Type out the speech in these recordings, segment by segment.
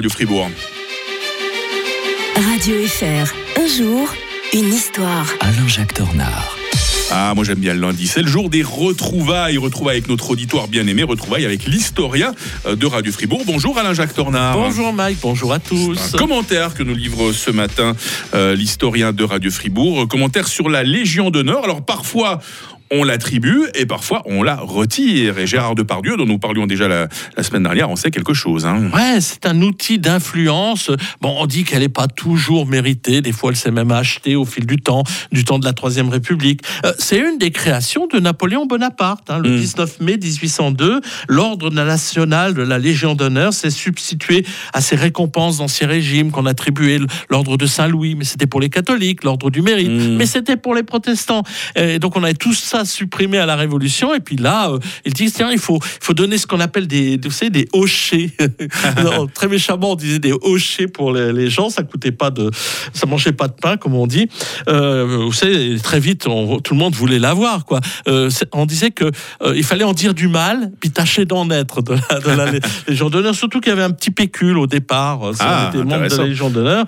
du Fribourg. Radio FR, un jour, une histoire. Alain-Jacques Tornard. Ah, moi j'aime bien le lundi. C'est le jour des retrouvailles. Retrouvailles avec notre auditoire bien aimé. Retrouvailles avec l'historien euh, de Radio Fribourg. Bonjour Alain-Jacques Tornard. Bonjour Mike, bonjour à tous. Un commentaire que nous livre ce matin euh, l'historien de Radio Fribourg. Commentaire sur la Légion d'honneur. Alors parfois, on l'attribue et parfois on la retire. Et Gérard Depardieu, dont nous parlions déjà la, la semaine dernière, en sait quelque chose. Hein. Ouais, c'est un outil d'influence. Bon, on dit qu'elle n'est pas toujours méritée. Des fois, elle s'est même achetée au fil du temps, du temps de la Troisième République. Euh, c'est une des créations de Napoléon Bonaparte. Hein, le Mm. 19 mai 1802, l'ordre national de la Légion d'honneur s'est substitué à ces récompenses d'Ancien Régime qu'on attribuait l'ordre de Saint-Louis, mais c'était pour les catholiques, l'ordre du mérite, Mm. mais c'était pour les protestants. Et donc on avait tout ça supprimé à la Révolution, et puis là, euh, ils disent tiens, il faut, faut donner ce qu'on appelle des, vous savez, des hochets. Non, très méchamment, on disait des hochets pour les, les gens, ça coûtait pas de, ça mangeait pas de pain, comme on dit. Euh, vous savez, très vite, on- tout le monde voulait l'avoir, quoi. Euh, on disait que euh, il fallait en dire du mal, puis tâcher d'en être de la, de la Lé- Légion d'honneur. Surtout qu'il y avait un petit pécule au départ, si Ah, on était membre de la Légion d'honneur.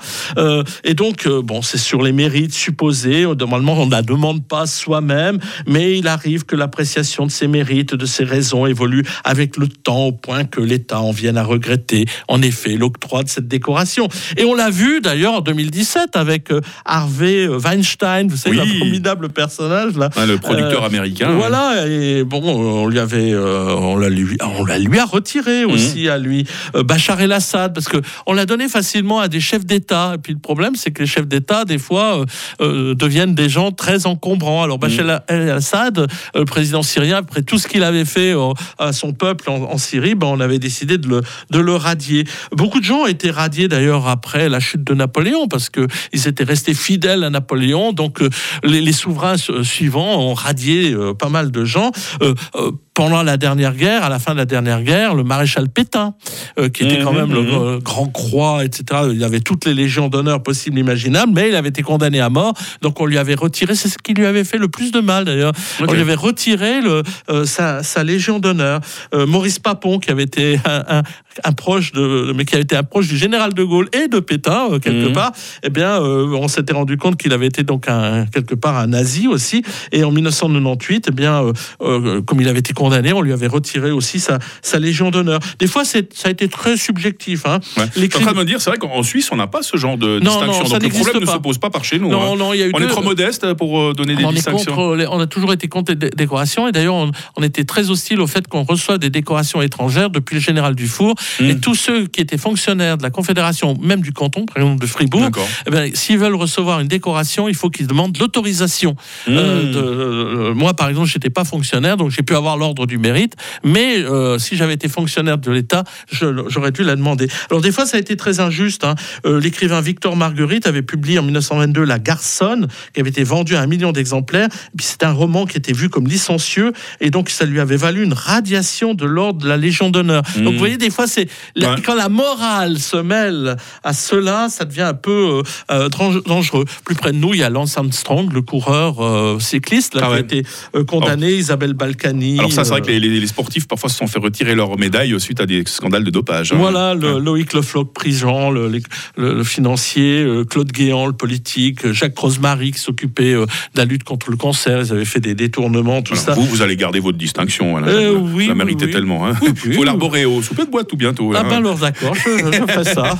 Et donc, bon, c'est sur les mérites supposés. Normalement, on ne la demande pas soi-même, mais il arrive que l'appréciation de ces mérites, de ces raisons, évolue avec le temps au point que l'État en vienne à regretter, en effet, l'octroi de cette décoration. Et on l'a vu d'ailleurs en 2017 avec euh, Harvey euh, Weinstein, vous savez, Oui. un formidable personnage là. Le producteur Euh, américain. Voilà, et bon, on lui avait, euh, on la lui, on la lui a retiré Mhm. aussi à lui, Euh, Bachar el-Assad, parce que on l'a donné facilement à des chefs d'État. Et puis le problème, c'est que les chefs d'État, des fois, deviennent des gens très encombrants. Alors Bachar el-Assad, euh, le président syrien, après tout ce qu'il avait fait euh, à son peuple en, en Syrie, ben, on avait décidé de le, de le radier. Beaucoup de gens ont été radiés d'ailleurs après la chute de Napoléon, parce que ils étaient restés fidèles à Napoléon. Donc euh, les, les souverains suivants ont radié pas mal de gens. Euh, euh, pendant la dernière guerre, à la fin de la dernière guerre, le maréchal Pétain, euh, qui était quand Mhm, même le mhm. euh, grand croix, etc., il avait toutes les légions d'honneur possibles, imaginables, mais il avait été condamné à mort, donc on lui avait retiré, c'est ce qui lui avait fait le plus de mal d'ailleurs, Lui avait retiré le, euh, sa, sa légion d'honneur. Euh, Maurice Papon, qui avait été un, un- un proche de, mais qui avait été un proche du général de Gaulle et de Pétain euh, quelque Mhm. part, eh bien, euh, on s'était rendu compte qu'il avait été donc un, quelque part un nazi aussi. Et en 1998, eh bien, euh, comme il avait été condamné, on lui avait retiré aussi sa, sa légion d'honneur. Des fois, ça a été très subjectif. Hein. Ouais. Les suis en train de me dire, c'est vrai qu'en Suisse, on n'a pas ce genre de Non, distinction. non, ça Donc le problème ne se pose pas par chez nous. Non, hein. non, il y a eu On est trop modeste pour donner des on, distinctions. contre on a toujours été contre les dé- décorations et d'ailleurs on, on était très hostile au fait qu'on reçoit des décorations étrangères depuis le général Dufour Mm. et tous ceux qui étaient fonctionnaires de la Confédération, même du canton, par exemple de Fribourg, eh s'ils veulent recevoir une décoration, il faut qu'ils demandent l'autorisation. Euh, Mmh. de- euh, moi, par exemple, j'étais pas fonctionnaire, donc j'ai pu avoir l'ordre du mérite. Mais euh, si j'avais été fonctionnaire de l'État, j'aurais dû la demander. Alors des fois, ça a été très injuste. hein. Euh, L'écrivain Victor Marguerite avait publié en 1922 La Garçonne, qui avait été vendue à un million d'exemplaires. Puis c'est un roman qui était vu comme licencieux, et donc ça lui avait valu une radiation de l'ordre de la Légion d'honneur. Mmh. Donc vous voyez, des fois, c'est la- Ouais. quand la morale se mêle à cela, ça devient un peu euh, euh, dangereux. Plus près de nous, il y a Lance Armstrong, le coureur euh, cycliste, là, Ah qui a été euh, condamné, Isabelle Balkany. Alors ça, c'est vrai que euh, les, les- les sportifs parfois se sont fait retirer leur médaille suite à des scandales de dopage. hein. Voilà, le, Ouais. Loïc Le Floch, prison, le, le- le financier, euh, Claude Guéant, le politique, euh, Jacques Rosemary qui s'occupait euh, de la lutte contre le cancer. Ils avaient fait des détournements, tout Alors, ça. vous, vous allez garder votre distinction. Alain. Euh, Vous oui, la méritez oui. tellement. Il Oui, oui. faut l'arborer au souper de bois tout bientôt. Ah hein. ben alors d'accord, je, je fais ça.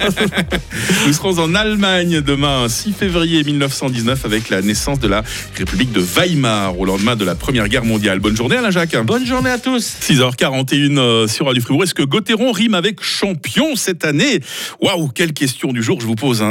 Nous serons en Allemagne demain, 6 février 1919, avec la naissance de la République de Weimar au lendemain de la Première Guerre mondiale. Bonne journée Alain Jacques. Bonne journée à tous. 6h41 euh, sur Radio Fribourg. Est-ce que Gauthieron rime avec champion cette année? Waouh, quelle question du jour je vous pose. hein.